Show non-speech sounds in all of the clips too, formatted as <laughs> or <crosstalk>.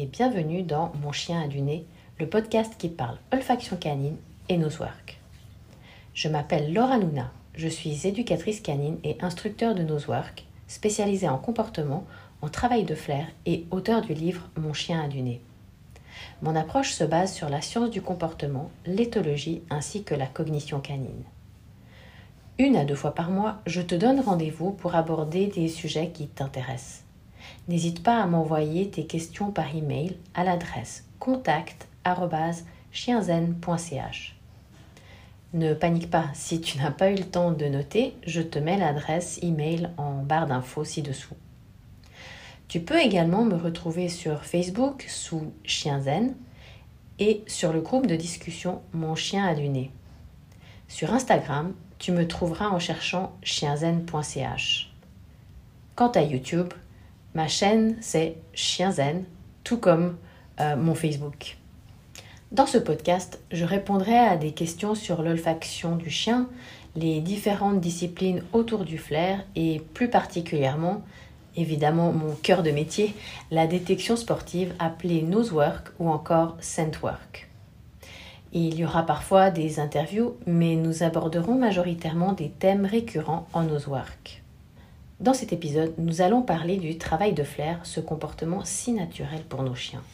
et bienvenue dans Mon chien a du nez, le podcast qui parle olfaction canine et nosework. Je m'appelle Laura Luna, je suis éducatrice canine et instructeur de nosework, spécialisée en comportement, en travail de flair et auteur du livre Mon chien a du nez. Mon approche se base sur la science du comportement, l'éthologie ainsi que la cognition canine. Une à deux fois par mois, je te donne rendez-vous pour aborder des sujets qui t'intéressent. N'hésite pas à m'envoyer tes questions par email à l'adresse contact@chienzen.ch. Ne panique pas, si tu n'as pas eu le temps de noter, je te mets l'adresse email en barre d'infos ci-dessous. Tu peux également me retrouver sur Facebook sous Chienzen et sur le groupe de discussion Mon chien a du nez. Sur Instagram, tu me trouveras en cherchant chienzen.ch. Quant à YouTube, ma chaîne c'est Chienzen, tout comme euh, mon Facebook. Dans ce podcast, je répondrai à des questions sur l'olfaction du chien, les différentes disciplines autour du flair et plus particulièrement, évidemment mon cœur de métier, la détection sportive appelée nosework ou encore scentwork. Il y aura parfois des interviews, mais nous aborderons majoritairement des thèmes récurrents en nosework. Dans cet épisode, nous allons parler du travail de flair, ce comportement si naturel pour nos chiens.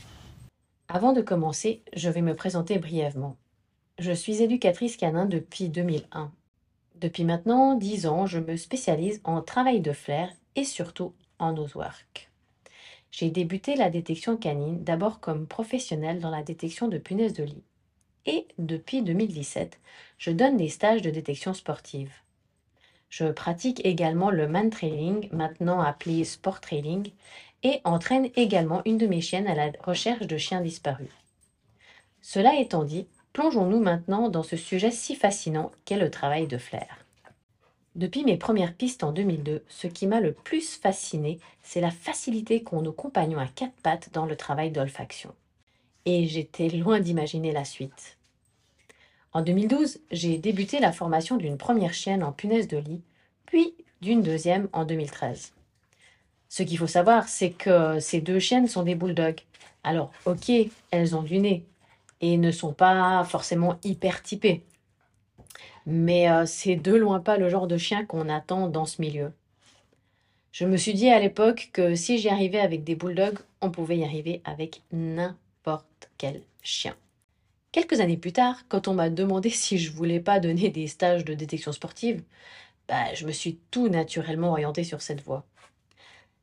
Avant de commencer, je vais me présenter brièvement. Je suis éducatrice canin depuis 2001. Depuis maintenant 10 ans, je me spécialise en travail de flair et surtout en nosework. J'ai débuté la détection canine d'abord comme professionnelle dans la détection de punaises de lit et depuis 2017, je donne des stages de détection sportive. Je pratique également le man trailing, maintenant appelé sport trailing, et entraîne également une de mes chiennes à la recherche de chiens disparus. Cela étant dit, plongeons-nous maintenant dans ce sujet si fascinant qu'est le travail de flair. Depuis mes premières pistes en 2002, ce qui m'a le plus fasciné, c'est la facilité qu'ont nos compagnons à quatre pattes dans le travail d'olfaction et j'étais loin d'imaginer la suite. En 2012, j'ai débuté la formation d'une première chienne en punaise de lit, puis d'une deuxième en 2013. Ce qu'il faut savoir, c'est que ces deux chiennes sont des bulldogs. Alors, ok, elles ont du nez et ne sont pas forcément hyper typées. Mais euh, c'est de loin pas le genre de chien qu'on attend dans ce milieu. Je me suis dit à l'époque que si j'y arrivais avec des bulldogs, on pouvait y arriver avec n'importe quel chien. Quelques années plus tard, quand on m'a demandé <laughs> si je voulais pas donner des stages de détection sportive, bah, je me suis tout naturellement orientée sur cette voie.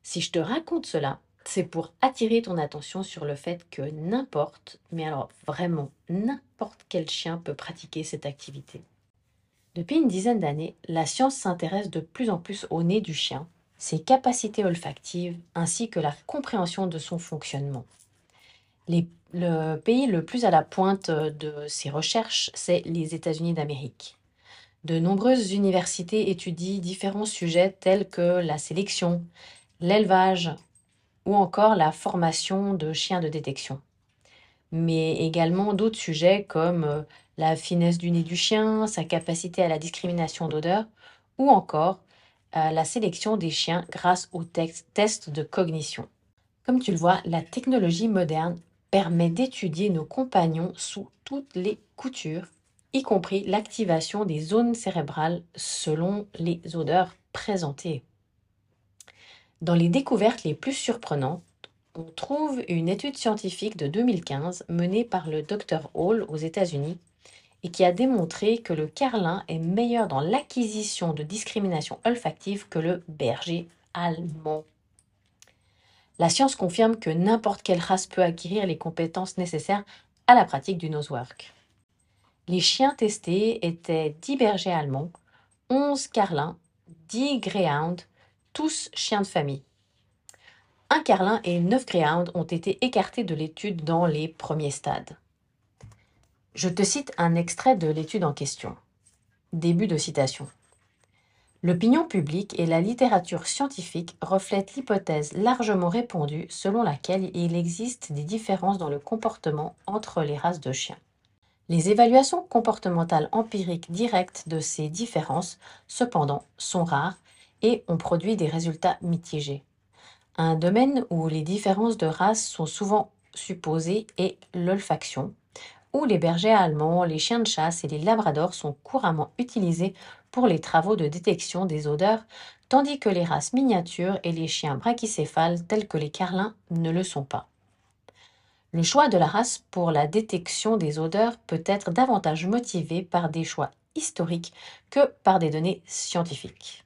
Si je te raconte cela, c'est pour attirer ton attention sur le fait que n'importe, mais alors vraiment n'importe quel chien peut pratiquer cette activité. Depuis une dizaine d'années, la science s'intéresse de plus en plus au nez du chien, ses capacités olfactives ainsi que la compréhension de son fonctionnement le pays le plus à la pointe de ces recherches, c'est les États-Unis d'Amérique. De nombreuses universités étudient différents sujets tels que la sélection, l'élevage ou encore la formation de chiens de détection. Mais également d'autres sujets comme euh, la finesse du nez du chien, sa capacité à la discrimination d'odeur ou encore euh, la sélection des chiens grâce aux tests de cognition. Comme tu le vois, la technologie moderne permet d'étudier nos compagnons sous toutes les coutures, y compris l'activation des zones cérébrales selon les odeurs présentées. Dans les découvertes les plus surprenantes, on trouve une étude scientifique de 2015 menée par le Dr Hall aux États-Unis et qui a démontré que le carlin est meilleur dans l'acquisition de discrimination olfactive que le berger allemand. La science confirme que n'importe quelle race peut acquérir les compétences nécessaires à la pratique du nosework. Les chiens testés étaient 10 bergers allemands, 11 carlins, 10 greyhounds, tous chiens de famille. Un carlin et 9 greyhounds ont été écartés de l'étude dans les premiers stades. Je te cite un extrait de l'étude en question. Début de citation. L'opinion publique et la littérature scientifique reflètent l'hypothèse largement répandue selon laquelle il existe des différences dans le comportement entre les races de chiens. Les évaluations comportementales empiriques directes de ces différences, cependant, sont rares et ont produit des résultats mitigés. Un domaine où les différences de race sont souvent supposé est l'olfaction, où les bergers allemands, les chiens de chasse et les labradors sont couramment utilisés pour les travaux de détection des odeurs, tandis que les races miniatures et les chiens brachycéphales tels que les carlins ne le sont pas. Le choix de la race pour la détection des odeurs peut être davantage motivé par des choix historiques que par des données scientifiques.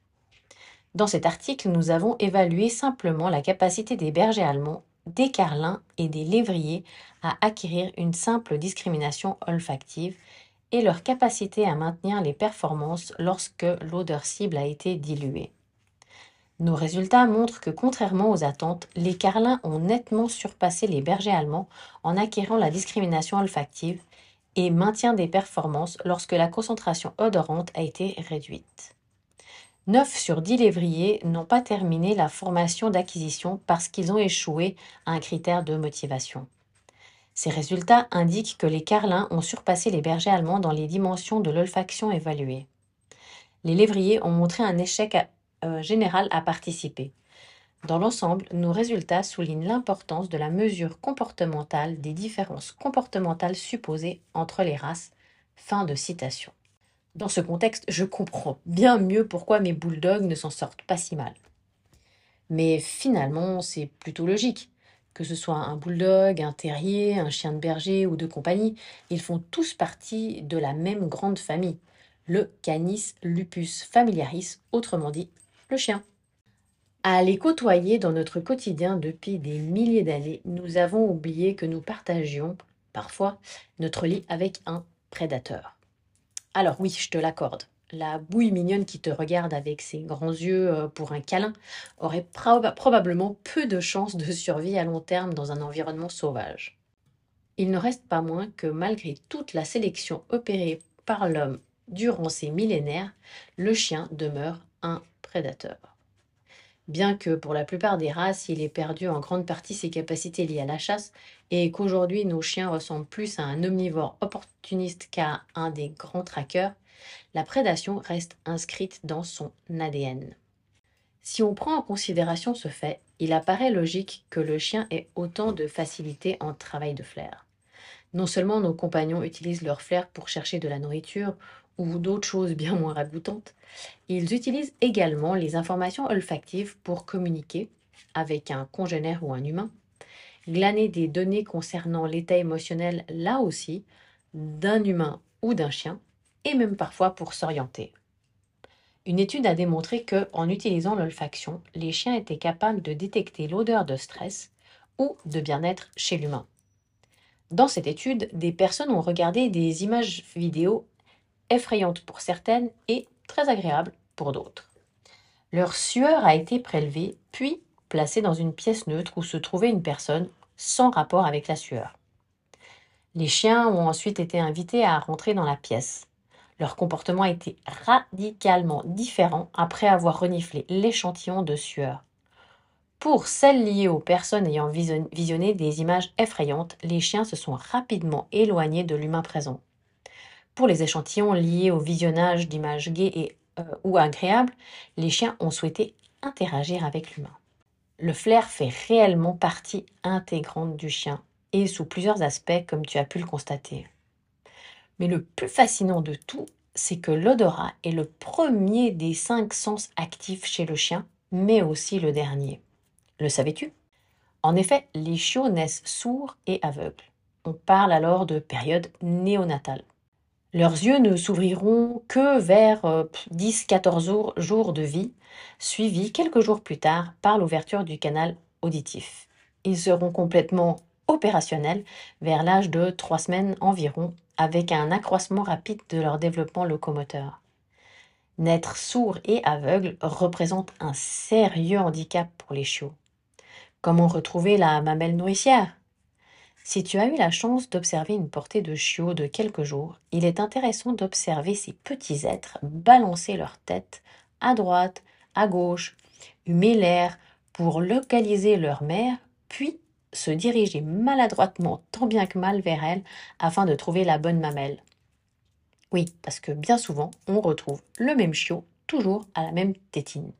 Dans cet article, nous avons évalué simplement la capacité des bergers allemands, des carlins et des lévriers à acquérir une simple discrimination olfactive et leur capacité à maintenir les performances lorsque l'odeur cible a été diluée. Nos résultats montrent que contrairement aux attentes, les carlins ont nettement surpassé les bergers allemands en acquérant la discrimination olfactive et maintien des performances lorsque la concentration odorante a été réduite. 9 sur 10 lévriers n'ont pas terminé la formation d'acquisition parce qu'ils ont échoué à un critère de motivation. Ces résultats indiquent que les carlins ont surpassé les bergers allemands dans les dimensions de l'olfaction évaluées. Les lévriers ont montré un échec euh, général à participer. Dans l'ensemble, nos résultats soulignent l'importance de la mesure comportementale des différences comportementales supposées entre les races. Fin de citation. Dans ce contexte, je comprends bien mieux pourquoi mes bulldogs ne s'en sortent pas si mal. Mais finalement, c'est plutôt logique. Que ce soit un bulldog, un terrier, un chien de berger ou de compagnie, ils font tous partie de la même grande famille, le Canis lupus familiaris, autrement dit le chien. À les côtoyer dans notre quotidien depuis des milliers d'années, nous avons oublié que nous partagions, parfois, notre lit avec un prédateur. Alors oui, je te l'accorde, la bouille mignonne qui te regarde avec ses grands yeux euh, pour un câlin aurait probablement peu de chances de survie à long terme dans un environnement sauvage. Il ne reste pas moins que malgré toute la sélection opérée par l'homme durant ces millénaires, le chien demeure un prédateur. Bien que pour la plupart des races, il ait perdu en grande partie ses capacités liées à la chasse et qu'aujourd'hui nos chiens ressemblent plus à un omnivore opportuniste qu'à un des grands traqueurs, la prédation reste inscrite dans son ADN. Si on prend en considération ce fait, il apparaît logique que le chien ait autant de facilité en travail de flair. Non seulement nos compagnons utilisent leur flair pour chercher de la nourriture ou d'autres choses bien moins ragoûtantes, ils utilisent également les informations olfactives pour communiquer avec un congénère ou un humain, glaner des données concernant l'état émotionnel là aussi d'un humain ou d'un chien, et même parfois pour s'orienter. Une étude a démontré que, en utilisant l'olfaction, les chiens étaient capables de détecter l'odeur de stress ou de bien-être chez l'humain. Dans cette étude, des personnes ont regardé des images vidéo effrayante pour certaines et très agréable pour d'autres. Leur sueur a été prélevée, puis placée dans une pièce neutre où se trouvait une personne sans rapport avec la sueur. Les chiens ont ensuite été invités à rentrer dans la pièce. Leur comportement été radicalement différent après avoir reniflé l'échantillon de sueur. Pour celles liées aux personnes ayant visionné des images effrayantes, les chiens se sont rapidement éloignés de l'humain présent. Pour les échantillons liés au visionnage d'images gaies et, euh, ou agréables, les chiens ont souhaité interagir avec l'humain. Le flair fait réellement partie intégrante du chien, et sous plusieurs aspects comme tu as pu le constater. Mais le plus fascinant de tout, c'est que l'odorat est le premier des cinq sens actifs chez le chien, mais aussi le dernier. Le savais-tu? En effet, les chiots naissent sourds et aveugles. On parle alors de période néonatale. Leurs yeux ne s'ouvriront que vers 10-14 euh, jours de vie, suivis quelques jours plus tard par l'ouverture du canal auditif. Ils seront complètement opérationnels vers l'âge de 3 semaines environ, avec un accroissement rapide de leur développement locomoteur. Naître sourd et aveugle représente un sérieux handicap pour les chiots. Comment retrouver la mamelle nourricière? Si tu as eu la chance d'observer une portée de chiots de quelques jours, il est intéressant d'observer ces petits êtres balancer leur tête à droite, à gauche, humer l'air pour localiser leur mère, puis se diriger maladroitement tant bien que mal vers elle afin de trouver la bonne mamelle. Oui, parce que bien souvent, on retrouve le même chiot toujours à la même tétine.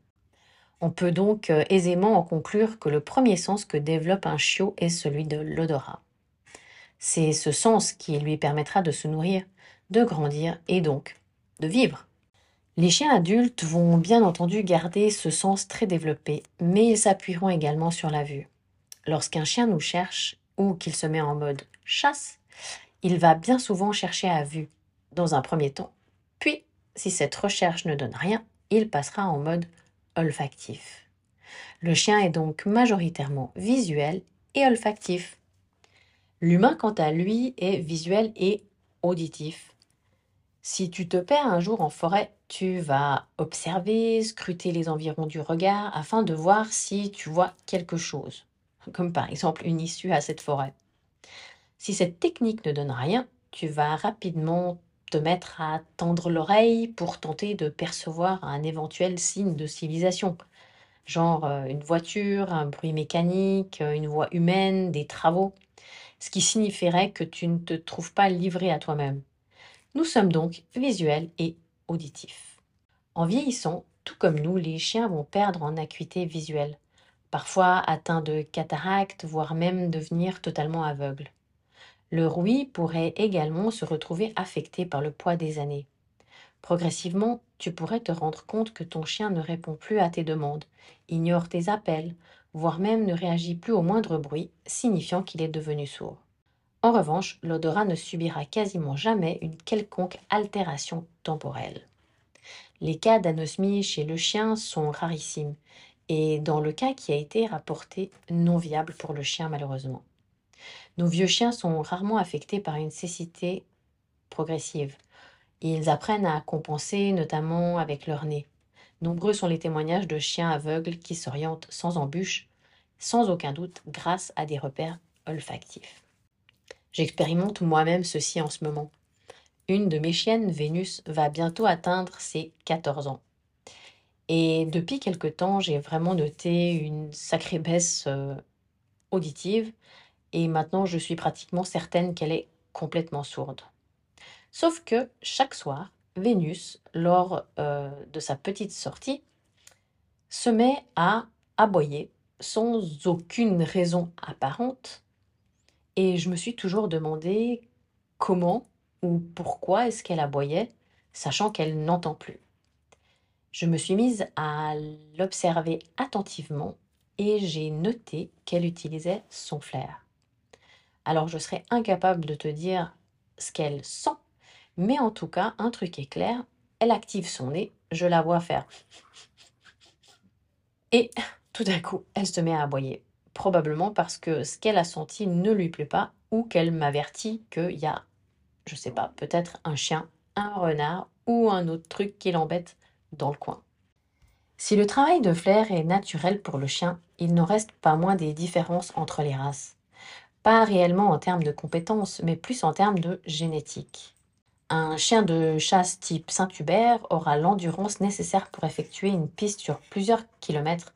On peut donc euh, aisément en conclure que le premier sens que développe un chiot est celui de l'odorat. C'est ce sens qui lui permettra de se nourrir, de grandir et donc de vivre. Les chiens adultes vont bien entendu garder ce sens très développé, mais ils s'appuieront également sur la vue. Lorsqu'un chien nous cherche ou qu'il se met en mode chasse, il va bien souvent chercher à vue, dans un premier temps. Puis, si cette recherche ne donne rien, il passera en mode olfactif. Le chien est donc majoritairement visuel et olfactif. L'humain, quant à lui, est visuel et auditif. Si tu te perds un jour en forêt, tu vas observer, scruter les environs du regard afin de voir si tu vois quelque chose, comme par exemple une issue à cette forêt. Si cette technique ne donne rien, tu vas rapidement te mettre à tendre l'oreille pour tenter de percevoir un éventuel signe de civilisation, genre euh, une voiture, un bruit mécanique, euh, une voix humaine, des travaux, ce qui signifierait que tu ne te trouves pas livré à toi-même. Nous sommes donc visuels et auditifs. En vieillissant, tout comme nous, les chiens vont perdre en acuité visuelle, parfois atteints de cataracte, voire même devenir totalement aveugles. Le rouille pourrait également se retrouver affecté par le poids des années. Progressivement, tu pourrais te rendre compte que ton chien ne répond plus à tes demandes, ignore tes appels, voire même ne réagit plus au moindre bruit, signifiant qu'il est devenu sourd. En revanche, l'odorat ne subira quasiment jamais une quelconque altération temporelle. Les cas d'anosmie chez le chien sont rarissimes, et dans le cas qui a été rapporté, non viable pour le chien malheureusement. Nos vieux chiens sont rarement affectés par une cécité progressive. Ils apprennent à compenser, notamment avec leur nez. Nombreux sont les témoignages de chiens aveugles qui s'orientent sans embûche, sans aucun doute grâce à des repères olfactifs. J'expérimente moi-même ceci en ce moment. Une de mes chiennes, Vénus, va bientôt atteindre ses 14 ans. Et depuis quelque temps, j'ai vraiment noté une sacrée baisse euh, auditive et maintenant je suis pratiquement certaine qu'elle est complètement sourde. Sauf que chaque soir, Vénus, lors euh, de sa petite sortie, se met à aboyer sans aucune raison apparente. Et je me suis toujours demandé comment ou pourquoi est-ce qu'elle aboyait, sachant qu'elle n'entend plus. Je me suis mise à l'observer attentivement et j'ai noté qu'elle utilisait son flair. Alors je serais incapable de te dire ce qu'elle sent, mais en tout cas, un truc est clair, elle active son nez, je la vois faire. Et tout d'un coup, elle se met à aboyer. Probablement parce que ce qu'elle a senti ne lui plaît pas ou qu'elle m'avertit qu'il y a, je sais pas, peut-être un chien, un renard ou un autre truc qui l'embête dans le coin. Si le travail de flair est naturel pour le chien, il n'en reste pas moins des différences entre les races. Pas réellement en termes de compétences, mais plus en termes de génétique. Un chien de chasse type Saint-Hubert aura l'endurance nécessaire pour effectuer une piste sur plusieurs kilomètres,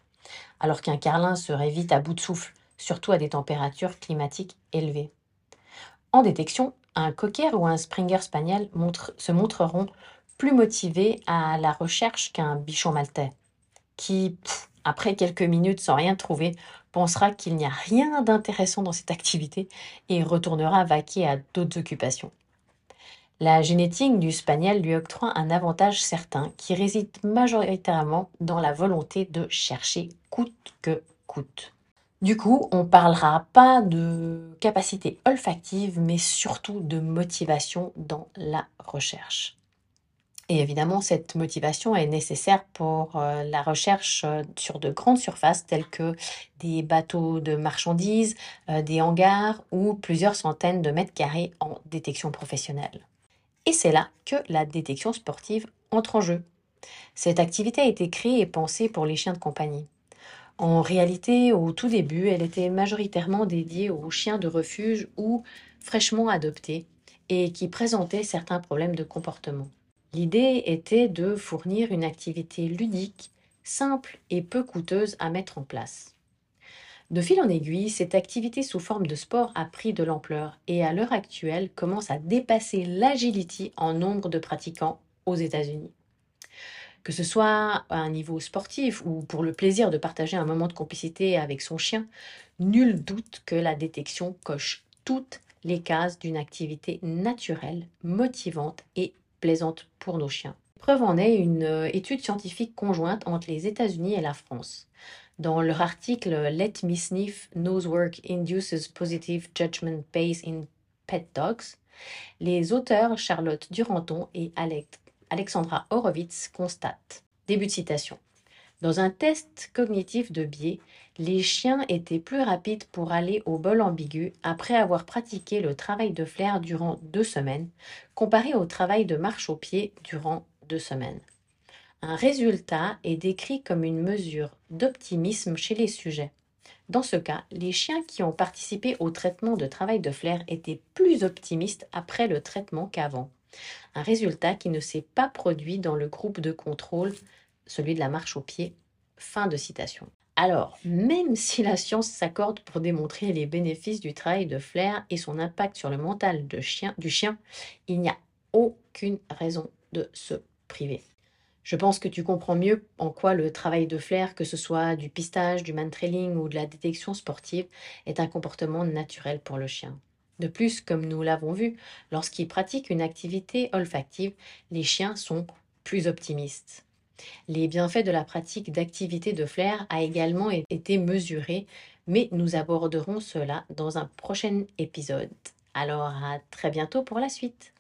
alors qu'un carlin serait vite à bout de souffle, surtout à des températures climatiques élevées. En détection, un cocker ou un Springer Spaniel se montreront plus motivés à la recherche qu'un bichon maltais, qui, après quelques minutes sans rien trouver, pensera qu'il n'y a rien d'intéressant dans cette activité et retournera vaquer à d'autres occupations. La génétique du spaniel lui octroie un avantage certain qui réside majoritairement dans la volonté de chercher coûte que coûte. Du coup, on parlera pas de capacité olfactive, mais surtout de motivation dans la recherche. Et évidemment, cette motivation est nécessaire pour euh, la recherche euh, sur de grandes surfaces telles que des bateaux de marchandises, euh, des hangars ou plusieurs centaines de mètres carrés en détection professionnelle. Et c'est là que la détection sportive entre en jeu. Cette activité a été créée et pensée pour les chiens de compagnie. En réalité, au tout début, elle était majoritairement dédiée aux chiens de refuge ou fraîchement adoptés et qui présentaient certains problèmes de comportement. L'idée était de fournir une activité ludique, simple et peu coûteuse à mettre en place. De fil en aiguille, cette activité sous forme de sport a pris de l'ampleur et à l'heure actuelle commence à dépasser l'agility en nombre de pratiquants aux États-Unis. Que ce soit à un niveau sportif ou pour le plaisir de partager un moment de complicité avec son chien, nul doute que la détection coche toutes les cases d'une activité naturelle, motivante et pour nos chiens. Preuve en est une euh, étude scientifique conjointe entre les États-Unis et la France. Dans leur article Let Me Sniff Nose Work Induces Positive Judgment Based in Pet Dogs, les auteurs Charlotte Duranton et Alexandra Horowitz constatent. Début de citation. Dans un test cognitif de biais, les chiens étaient plus rapides pour aller au bol ambigu après avoir pratiqué le travail de flair durant deux semaines, comparé au travail de marche au pied durant deux semaines. Un résultat est décrit comme une mesure d'optimisme chez les sujets. Dans ce cas, les chiens qui ont participé au traitement de travail de flair étaient plus optimistes après le traitement qu'avant. Un résultat qui ne s'est pas produit dans le groupe de contrôle, celui de la marche au pied. Fin de citation. Alors, même <laughs> si la science s'accorde pour démontrer les bénéfices du travail de flair et son impact sur le mental du chien, il n'y a aucune raison de se privé. Je pense que tu comprends mieux en quoi le travail de flair, que ce soit du pistage, du man-trailing ou de la détection sportive, est un comportement naturel pour le chien. De plus, comme nous l'avons vu, lorsqu'ils pratiquent une activité olfactive, les chiens sont plus optimistes. Les bienfaits de la pratique d'activité de flair a également été mesurés, mais nous aborderons cela dans un prochain épisode. Alors à très bientôt pour la suite.